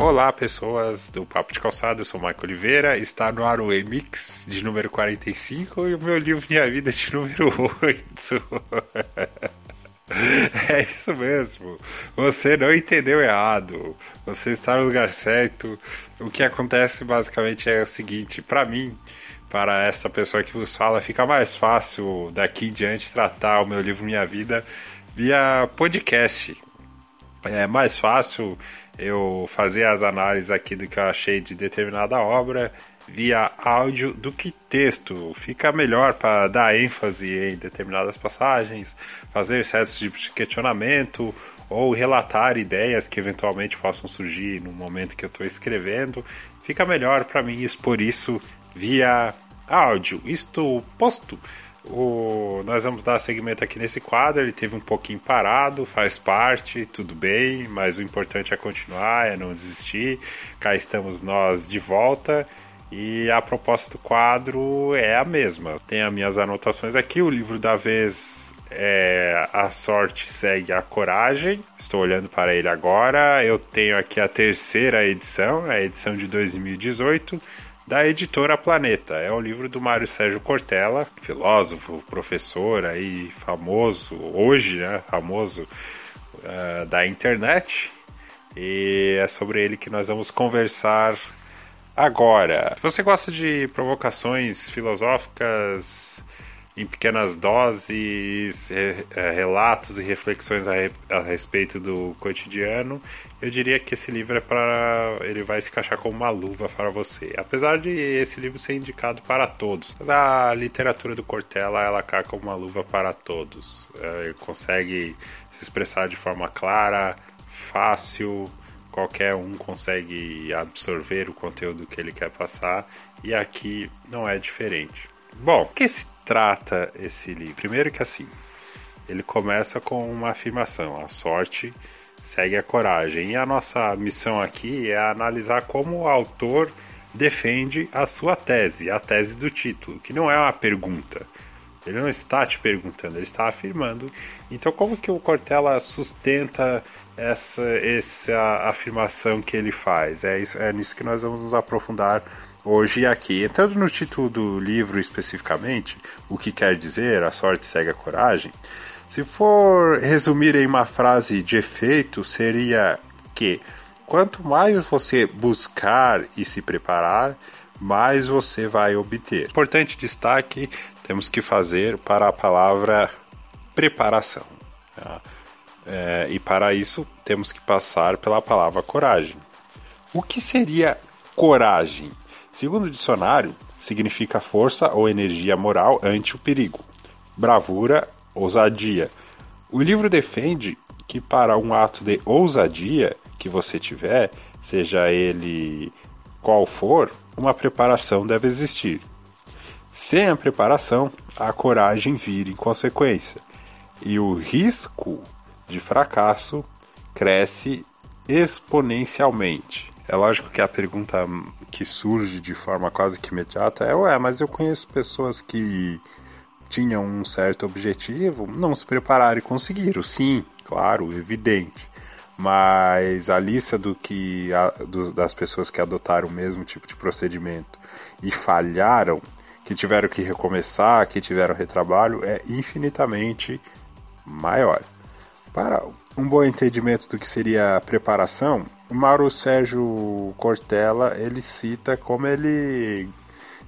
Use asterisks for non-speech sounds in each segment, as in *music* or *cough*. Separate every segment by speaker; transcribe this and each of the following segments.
Speaker 1: Olá, pessoas do Papo de Calçado, eu sou o Marco Oliveira, está no ar o Emix de número 45 e o meu livro Minha Vida de número 8. *laughs* É isso mesmo. Você não entendeu errado. Você está no lugar certo. O que acontece basicamente é o seguinte: para mim, para essa pessoa que vos fala, fica mais fácil daqui em diante tratar o meu livro Minha Vida via podcast. É mais fácil eu fazer as análises aqui do que eu achei de determinada obra via áudio do que texto. Fica melhor para dar ênfase em determinadas passagens, fazer certos tipos de questionamento ou relatar ideias que eventualmente possam surgir no momento que eu estou escrevendo. Fica melhor para mim expor isso via áudio. Isto posto. O, nós vamos dar segmento aqui nesse quadro. Ele teve um pouquinho parado, faz parte, tudo bem, mas o importante é continuar, é não desistir. Cá estamos nós de volta. E a proposta do quadro é a mesma. Tem as minhas anotações aqui. O livro da vez é A Sorte Segue a Coragem. Estou olhando para ele agora. Eu tenho aqui a terceira edição, a edição de 2018 da editora Planeta. É o livro do Mário Sérgio Cortella, filósofo, professor aí famoso, hoje, né, famoso uh, da internet. E é sobre ele que nós vamos conversar agora. Se você gosta de provocações filosóficas em pequenas doses, relatos e reflexões a, respeito do cotidiano, eu diria que esse livro é para ele vai se encaixar como uma luva para você. Apesar de esse livro ser indicado para todos, a literatura do Cortella ela cai como uma luva para todos. É, ele consegue se expressar de forma clara, fácil, qualquer um consegue absorver o conteúdo que ele quer passar e aqui não é diferente. Bom, o que se trata esse livro? Primeiro que assim, ele começa com uma afirmação: a sorte segue a coragem. E a nossa missão aqui é analisar como o autor defende a sua tese, a tese do título, que não é uma pergunta. Ele não está te perguntando, ele está afirmando. Então, como que o Cortella sustenta essa, essa afirmação que ele faz? É, isso, é nisso que nós vamos nos aprofundar hoje aqui. Entrando no título do livro especificamente, o que quer dizer a sorte segue a coragem, se for resumir em uma frase de efeito, seria que quanto mais você buscar e se preparar, mais você vai obter. Importante destaque temos que fazer para a palavra preparação. Tá? É, e para isso temos que passar pela palavra coragem. O que seria coragem? Segundo o dicionário, significa força ou energia moral ante o perigo, bravura, ousadia. O livro defende que para um ato de ousadia que você tiver, seja ele qual for, uma preparação deve existir. Sem a preparação, a coragem vira em consequência, e o risco de fracasso cresce exponencialmente. É lógico que a pergunta que surge de forma quase que imediata é: ué, mas eu conheço pessoas que tinham um certo objetivo, não se prepararam e conseguiram. Sim, claro, evidente. Mas a lista do que a, do, das pessoas que adotaram o mesmo tipo de procedimento e falharam que tiveram que recomeçar, que tiveram retrabalho, é infinitamente maior. Para um bom entendimento do que seria a preparação, o Mauro Sérgio Cortella ele cita como ele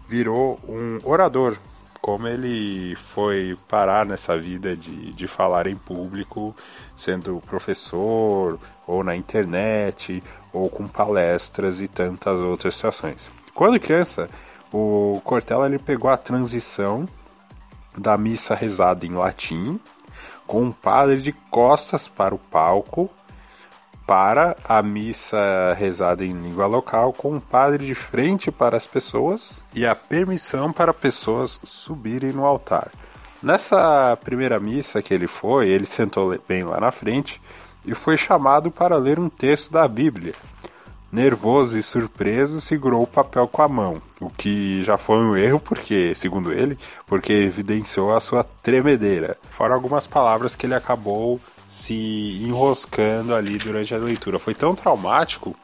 Speaker 1: virou um orador, como ele foi parar nessa vida de, de falar em público, sendo professor, ou na internet, ou com palestras e tantas outras situações. Quando criança, o Cortella ele pegou a transição da missa rezada em latim, com um padre de costas para o palco, para a missa rezada em língua local, com um padre de frente para as pessoas e a permissão para pessoas subirem no altar. Nessa primeira missa que ele foi, ele sentou bem lá na frente e foi chamado para ler um texto da Bíblia. Nervoso e surpreso, segurou o papel com a mão, o que já foi um erro porque, segundo ele, porque evidenciou a sua tremedeira. Fora algumas palavras que ele acabou se enroscando ali durante a leitura. Foi tão traumático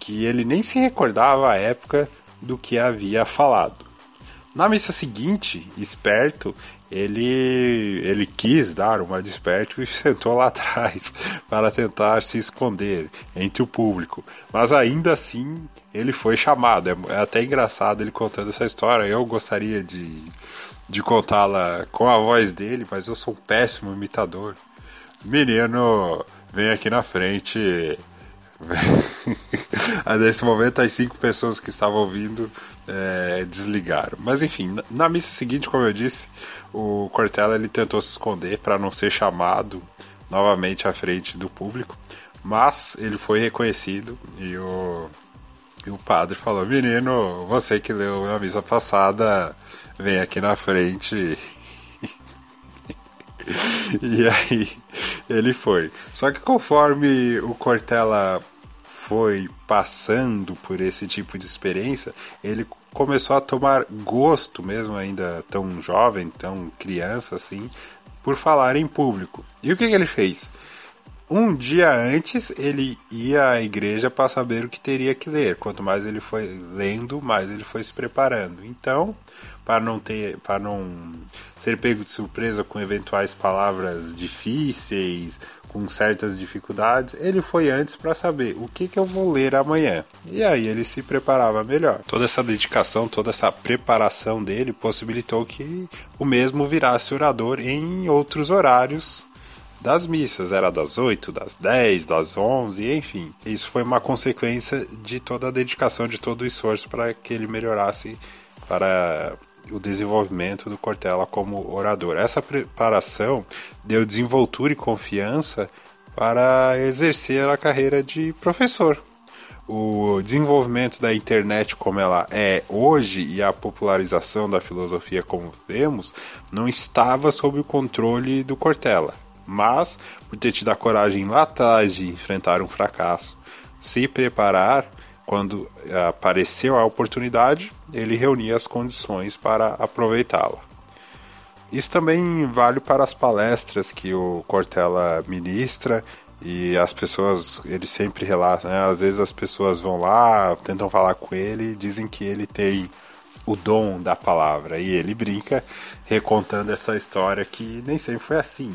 Speaker 1: que ele nem se recordava à época do que havia falado. Na missa seguinte, esperto, ele, ele quis dar uma desperto e *laughs* sentou lá atrás para tentar se esconder entre o público. Mas ainda assim, ele foi chamado. É, é até engraçado ele contando essa história. Eu gostaria de, de contá-la com a voz dele, mas eu sou um péssimo imitador. Menino, vem aqui na frente. *laughs* Nesse momento, as cinco pessoas que estavam ouvindo é, desligaram. Mas enfim, na missa seguinte, como eu disse, o Cortella ele tentou se esconder para não ser chamado novamente à frente do público, mas ele foi reconhecido e o, e o padre falou: Menino, você que leu na missa passada, vem aqui na frente. *laughs* e aí ele foi. Só que conforme o Cortella foi passando por esse tipo de experiência, ele começou a tomar gosto, mesmo ainda tão jovem, tão criança assim, por falar em público. E o que, que ele fez? Um dia antes ele ia à igreja para saber o que teria que ler. Quanto mais ele foi lendo, mais ele foi se preparando. Então, para não ter, para não ser pego de surpresa com eventuais palavras difíceis, com certas dificuldades, ele foi antes para saber o que, que eu vou ler amanhã. E aí ele se preparava melhor. Toda essa dedicação, toda essa preparação dele possibilitou que o mesmo virasse orador em outros horários das missas, era das 8, das 10, das 11, enfim. Isso foi uma consequência de toda a dedicação, de todo o esforço para que ele melhorasse para o desenvolvimento do Cortella como orador. Essa preparação deu desenvoltura e confiança para exercer a carreira de professor. O desenvolvimento da internet como ela é hoje e a popularização da filosofia como vemos não estava sob o controle do Cortella, mas por ter tido a coragem lá atrás de enfrentar um fracasso, se preparar quando apareceu a oportunidade, ele reunia as condições para aproveitá-la. Isso também vale para as palestras que o Cortella ministra e as pessoas, ele sempre relata, né? Às vezes as pessoas vão lá, tentam falar com ele, dizem que ele tem o dom da palavra e ele brinca recontando essa história que nem sempre foi assim.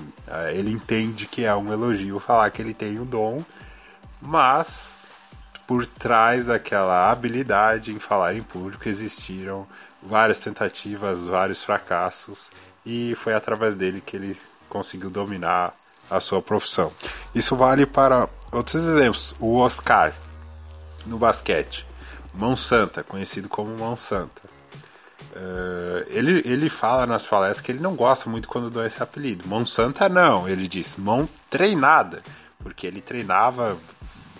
Speaker 1: Ele entende que é um elogio falar que ele tem o dom, mas por trás daquela habilidade em falar em público existiram várias tentativas, vários fracassos e foi através dele que ele conseguiu dominar a sua profissão. Isso vale para outros exemplos. O Oscar no basquete, Mão Santa, conhecido como Mão Santa. Uh, ele, ele fala nas palestras que ele não gosta muito quando dá esse apelido. Mão Santa não, ele diz mão treinada, porque ele treinava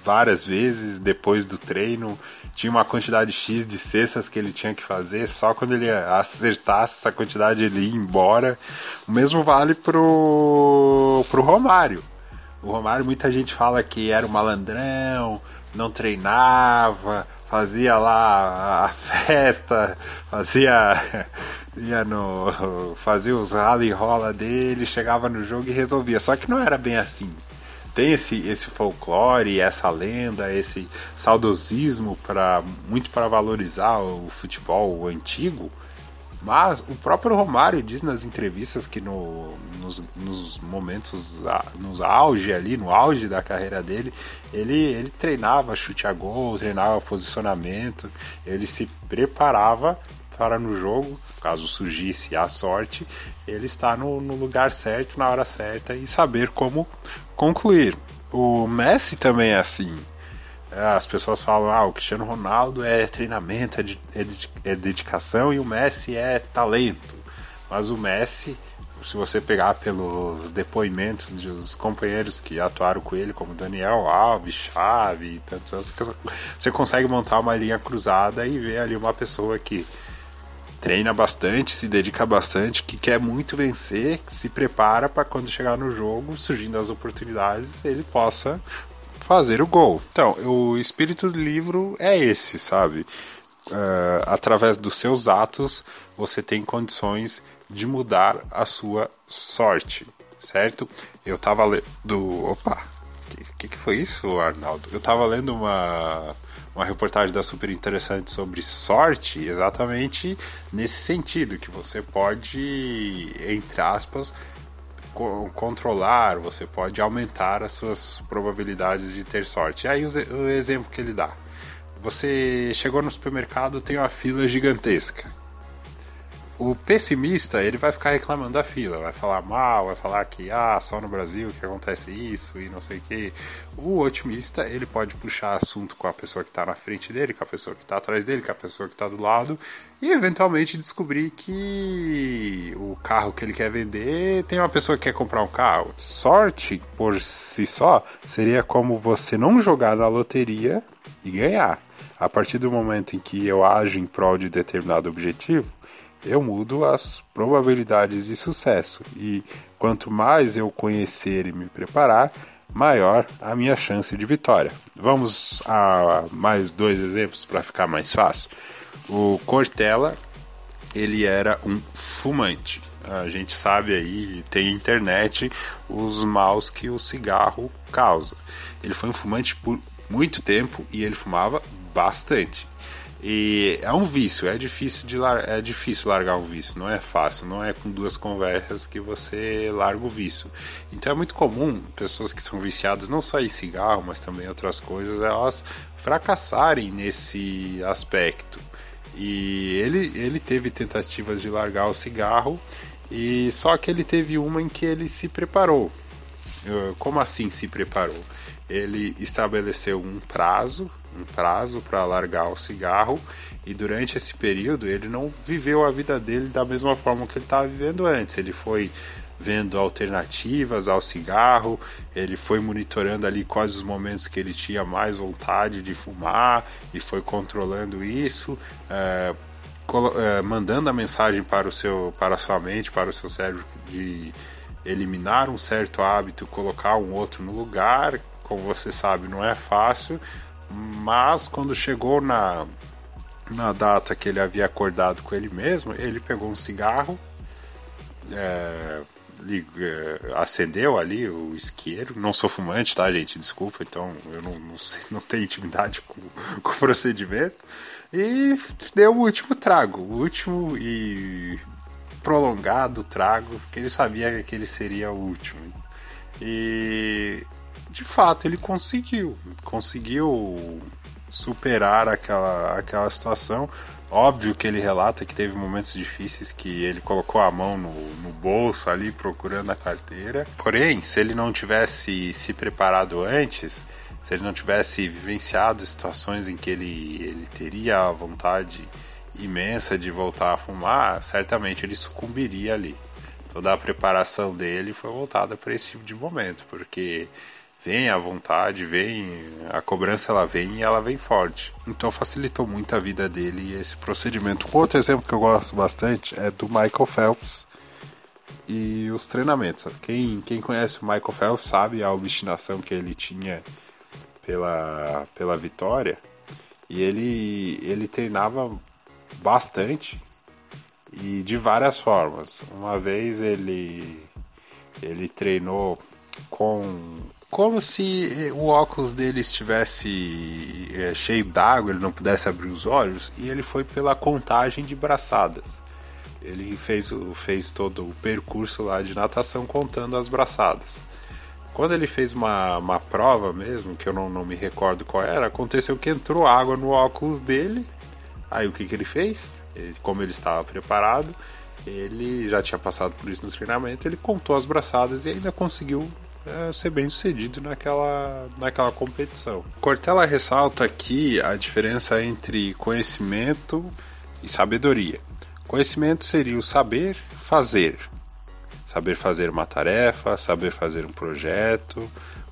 Speaker 1: várias vezes depois do treino. Tinha uma quantidade X de cestas que ele tinha que fazer, só quando ele acertasse essa quantidade ele ia embora. O mesmo vale pro, pro Romário. O Romário, muita gente fala que era um malandrão, não treinava, fazia lá a festa, fazia *laughs* ia no fazia os rally rola dele, chegava no jogo e resolvia. Só que não era bem assim tem esse, esse folclore, essa lenda, esse saudosismo para muito para valorizar o futebol antigo. Mas o próprio Romário diz nas entrevistas que no, nos, nos momentos, nos auge ali, no auge da carreira dele, ele, ele treinava chute a gol, treinava posicionamento, ele se preparava para no jogo, caso surgisse a sorte, ele estar no, no lugar certo, na hora certa e saber como concluir. O Messi também é assim. As pessoas falam, ah, o Cristiano Ronaldo é treinamento, é, é, é dedicação e o Messi é talento. Mas o Messi, se você pegar pelos depoimentos dos companheiros que atuaram com ele, como Daniel Alves, Chave você consegue montar uma linha cruzada e ver ali uma pessoa que treina bastante, se dedica bastante, que quer muito vencer, que se prepara para quando chegar no jogo, surgindo as oportunidades, ele possa fazer o gol. Então, o espírito do livro é esse, sabe? Uh, através dos seus atos, você tem condições de mudar a sua sorte, certo? Eu tava lendo. Opa! O que, que, que foi isso, Arnaldo? Eu tava lendo uma uma reportagem da Super Interessante sobre sorte, exatamente nesse sentido, que você pode, entre aspas, controlar, você pode aumentar as suas probabilidades de ter sorte. E aí o exemplo que ele dá. Você chegou no supermercado, tem uma fila gigantesca o pessimista, ele vai ficar reclamando da fila, vai falar mal, vai falar que ah, só no Brasil que acontece isso e não sei o que. O otimista, ele pode puxar assunto com a pessoa que está na frente dele, com a pessoa que está atrás dele, com a pessoa que está do lado e eventualmente descobrir que o carro que ele quer vender tem uma pessoa que quer comprar um carro. Sorte por si só seria como você não jogar na loteria e ganhar. A partir do momento em que eu ajo em prol de determinado objetivo, eu mudo as probabilidades de sucesso. E quanto mais eu conhecer e me preparar, maior a minha chance de vitória. Vamos a mais dois exemplos para ficar mais fácil. O Cortella, ele era um fumante. A gente sabe aí, tem internet, os maus que o cigarro causa. Ele foi um fumante por muito tempo e ele fumava bastante. E é um vício, é difícil de lar é difícil largar um vício, não é fácil, não é com duas conversas que você larga o vício. Então é muito comum pessoas que são viciadas não só em cigarro, mas também outras coisas, elas fracassarem nesse aspecto. E ele, ele teve tentativas de largar o cigarro, e só que ele teve uma em que ele se preparou. Como assim se preparou? Ele estabeleceu um prazo um prazo para largar o cigarro e durante esse período ele não viveu a vida dele da mesma forma que ele estava vivendo antes. Ele foi vendo alternativas ao cigarro, ele foi monitorando ali quais os momentos que ele tinha mais vontade de fumar e foi controlando isso, é, é, mandando a mensagem para o seu, para a sua mente, para o seu cérebro de eliminar um certo hábito, colocar um outro no lugar. Como você sabe, não é fácil, mas quando chegou na, na data que ele havia acordado com ele mesmo, ele pegou um cigarro, é, é, acendeu ali o isqueiro. Não sou fumante, tá, gente? Desculpa, então eu não, não, sei, não tenho intimidade com, *laughs* com o procedimento. E deu o último trago, o último e prolongado trago, porque ele sabia que aquele seria o último. E de fato ele conseguiu, conseguiu superar aquela, aquela situação. Óbvio que ele relata que teve momentos difíceis que ele colocou a mão no, no bolso ali procurando a carteira. Porém, se ele não tivesse se preparado antes, se ele não tivesse vivenciado situações em que ele, ele teria a vontade imensa de voltar a fumar, certamente ele sucumbiria ali. Toda a preparação dele foi voltada para esse tipo de momento, porque vem a vontade, vem a cobrança, ela vem e ela vem forte. Então facilitou muito a vida dele esse procedimento. Um outro exemplo que eu gosto bastante é do Michael Phelps e os treinamentos. Quem, quem conhece o Michael Phelps sabe a obstinação que ele tinha pela, pela vitória e ele, ele treinava bastante e de várias formas. Uma vez ele ele treinou com como se eh, o óculos dele estivesse é, cheio d'água, ele não pudesse abrir os olhos, e ele foi pela contagem de braçadas. Ele fez, fez todo o percurso lá de natação contando as braçadas. Quando ele fez uma, uma prova mesmo, que eu não, não me recordo qual era, aconteceu que entrou água no óculos dele. Aí o que, que ele fez? Ele, como ele estava preparado, ele já tinha passado por isso no treinamento, ele contou as braçadas e ainda conseguiu é, ser bem sucedido naquela, naquela competição. Cortella ressalta aqui a diferença entre conhecimento e sabedoria. Conhecimento seria o saber fazer. Saber fazer uma tarefa, saber fazer um projeto,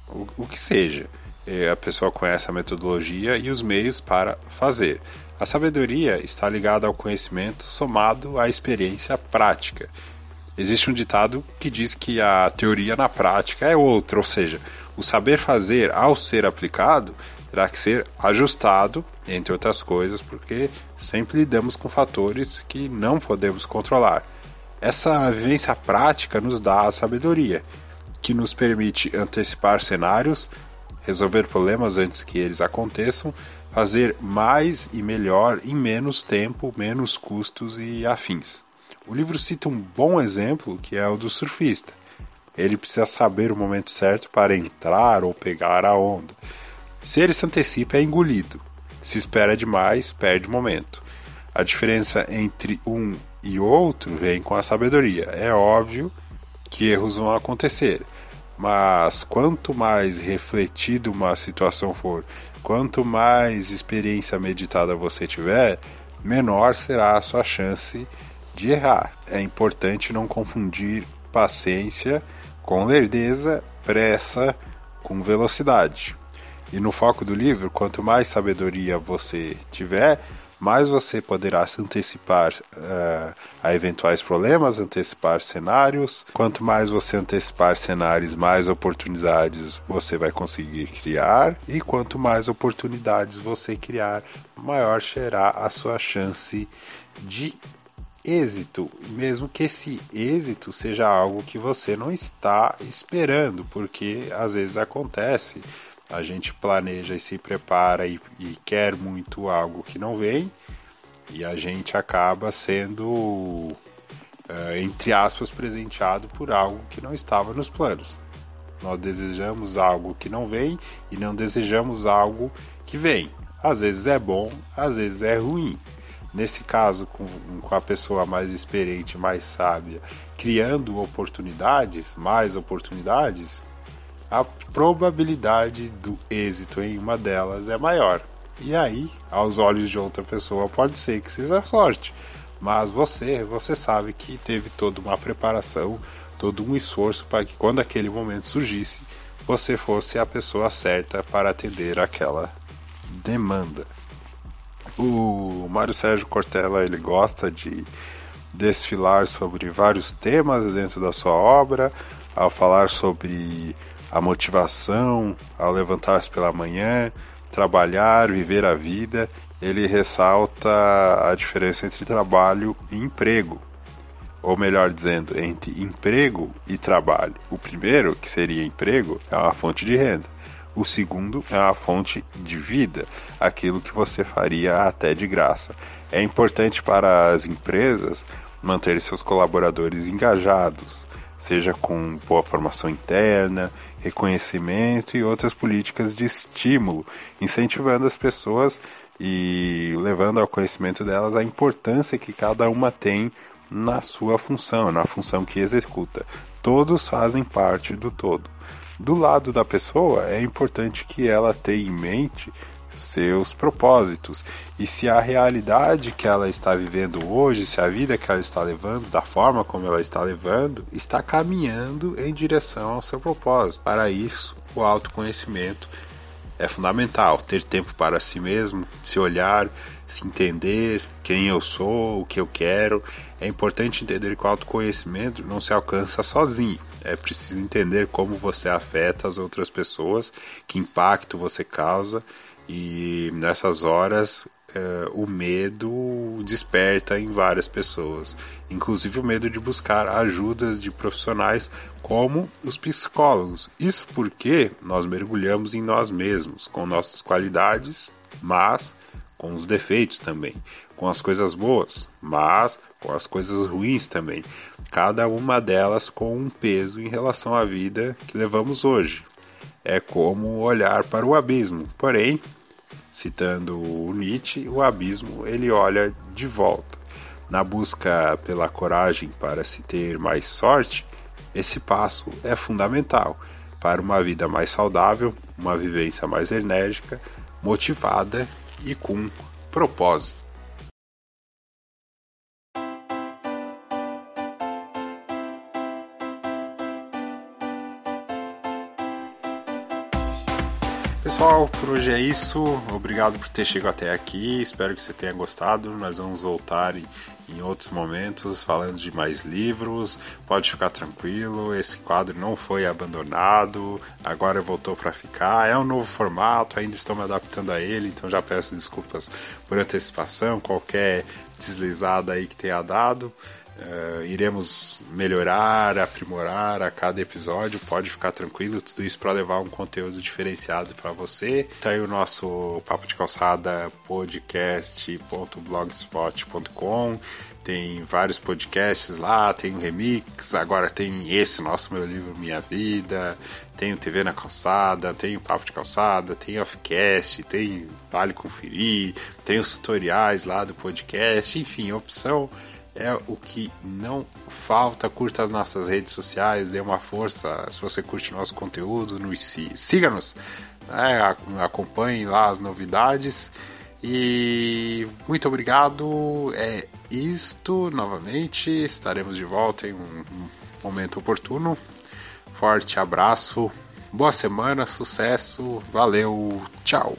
Speaker 1: o, o que seja. É, a pessoa conhece a metodologia e os meios para fazer. A sabedoria está ligada ao conhecimento somado à experiência prática. Existe um ditado que diz que a teoria na prática é outra, ou seja, o saber fazer ao ser aplicado terá que ser ajustado, entre outras coisas, porque sempre lidamos com fatores que não podemos controlar. Essa vivência prática nos dá a sabedoria, que nos permite antecipar cenários, resolver problemas antes que eles aconteçam, fazer mais e melhor em menos tempo, menos custos e afins. O livro cita um bom exemplo que é o do surfista. Ele precisa saber o momento certo para entrar ou pegar a onda. Se ele se antecipa, é engolido. Se espera demais, perde o momento. A diferença entre um e outro vem com a sabedoria. É óbvio que erros vão acontecer, mas quanto mais refletido uma situação for, quanto mais experiência meditada você tiver, menor será a sua chance de errar. É importante não confundir paciência com lerdeza, pressa com velocidade. E no foco do livro, quanto mais sabedoria você tiver, mais você poderá se antecipar uh, a eventuais problemas, antecipar cenários. Quanto mais você antecipar cenários, mais oportunidades você vai conseguir criar. E quanto mais oportunidades você criar, maior será a sua chance de êxito, mesmo que esse êxito seja algo que você não está esperando, porque às vezes acontece. A gente planeja e se prepara e, e quer muito algo que não vem, e a gente acaba sendo, uh, entre aspas, presenteado por algo que não estava nos planos. Nós desejamos algo que não vem e não desejamos algo que vem. Às vezes é bom, às vezes é ruim. Nesse caso, com, com a pessoa mais experiente, mais sábia, criando oportunidades, mais oportunidades, a probabilidade do êxito em uma delas é maior. E aí, aos olhos de outra pessoa, pode ser que seja sorte, mas você, você sabe que teve toda uma preparação, todo um esforço para que quando aquele momento surgisse, você fosse a pessoa certa para atender aquela demanda. O Mário Sérgio Cortella ele gosta de desfilar sobre vários temas dentro da sua obra, ao falar sobre a motivação, ao levantar-se pela manhã, trabalhar, viver a vida, ele ressalta a diferença entre trabalho e emprego. Ou melhor dizendo, entre emprego e trabalho. O primeiro, que seria emprego, é uma fonte de renda. O segundo é uma fonte de vida, aquilo que você faria até de graça. É importante para as empresas manter seus colaboradores engajados, seja com boa formação interna, reconhecimento e outras políticas de estímulo, incentivando as pessoas e levando ao conhecimento delas a importância que cada uma tem na sua função, na função que executa. Todos fazem parte do todo. Do lado da pessoa, é importante que ela tenha em mente seus propósitos e se a realidade que ela está vivendo hoje, se a vida que ela está levando, da forma como ela está levando, está caminhando em direção ao seu propósito. Para isso, o autoconhecimento é fundamental. Ter tempo para si mesmo, se olhar, se entender quem eu sou, o que eu quero. É importante entender que o autoconhecimento não se alcança sozinho é preciso entender como você afeta as outras pessoas, que impacto você causa, e nessas horas é, o medo desperta em várias pessoas, inclusive o medo de buscar ajudas de profissionais como os psicólogos. Isso porque nós mergulhamos em nós mesmos, com nossas qualidades, mas com os defeitos também, com as coisas boas, mas com as coisas ruins também cada uma delas com um peso em relação à vida que levamos hoje. É como olhar para o abismo. Porém, citando o Nietzsche, o abismo ele olha de volta. Na busca pela coragem para se ter mais sorte, esse passo é fundamental para uma vida mais saudável, uma vivência mais enérgica, motivada e com propósito. Pessoal, por hoje é isso. Obrigado por ter chegado até aqui. Espero que você tenha gostado. Nós vamos voltar em, outros momentos falando de mais livros. Pode ficar tranquilo, esse quadro não foi abandonado. Agora voltou para ficar. É um novo formato, ainda estou me adaptando a ele, então já peço desculpas por antecipação, qualquer deslizada aí que tenha dado. Uh, iremos melhorar, aprimorar a cada episódio, pode ficar tranquilo, tudo isso para levar um conteúdo diferenciado para você. Tá aí o nosso Papo de Calçada podcast.blogspot.com. Tem vários podcasts lá, tem o Remix, agora tem esse nosso meu livro Minha Vida, tem o TV na Calçada, tem o Papo de Calçada, tem Offcast, tem Vale Conferir, tem os tutoriais lá do podcast, enfim, opção é o que não falta. Curta as nossas redes sociais, dê uma força se você curte nosso conteúdo, nos siga-nos, né? acompanhe lá as novidades. E muito obrigado. É isto novamente. Estaremos de volta em um momento oportuno. Forte abraço, boa semana, sucesso, valeu, tchau.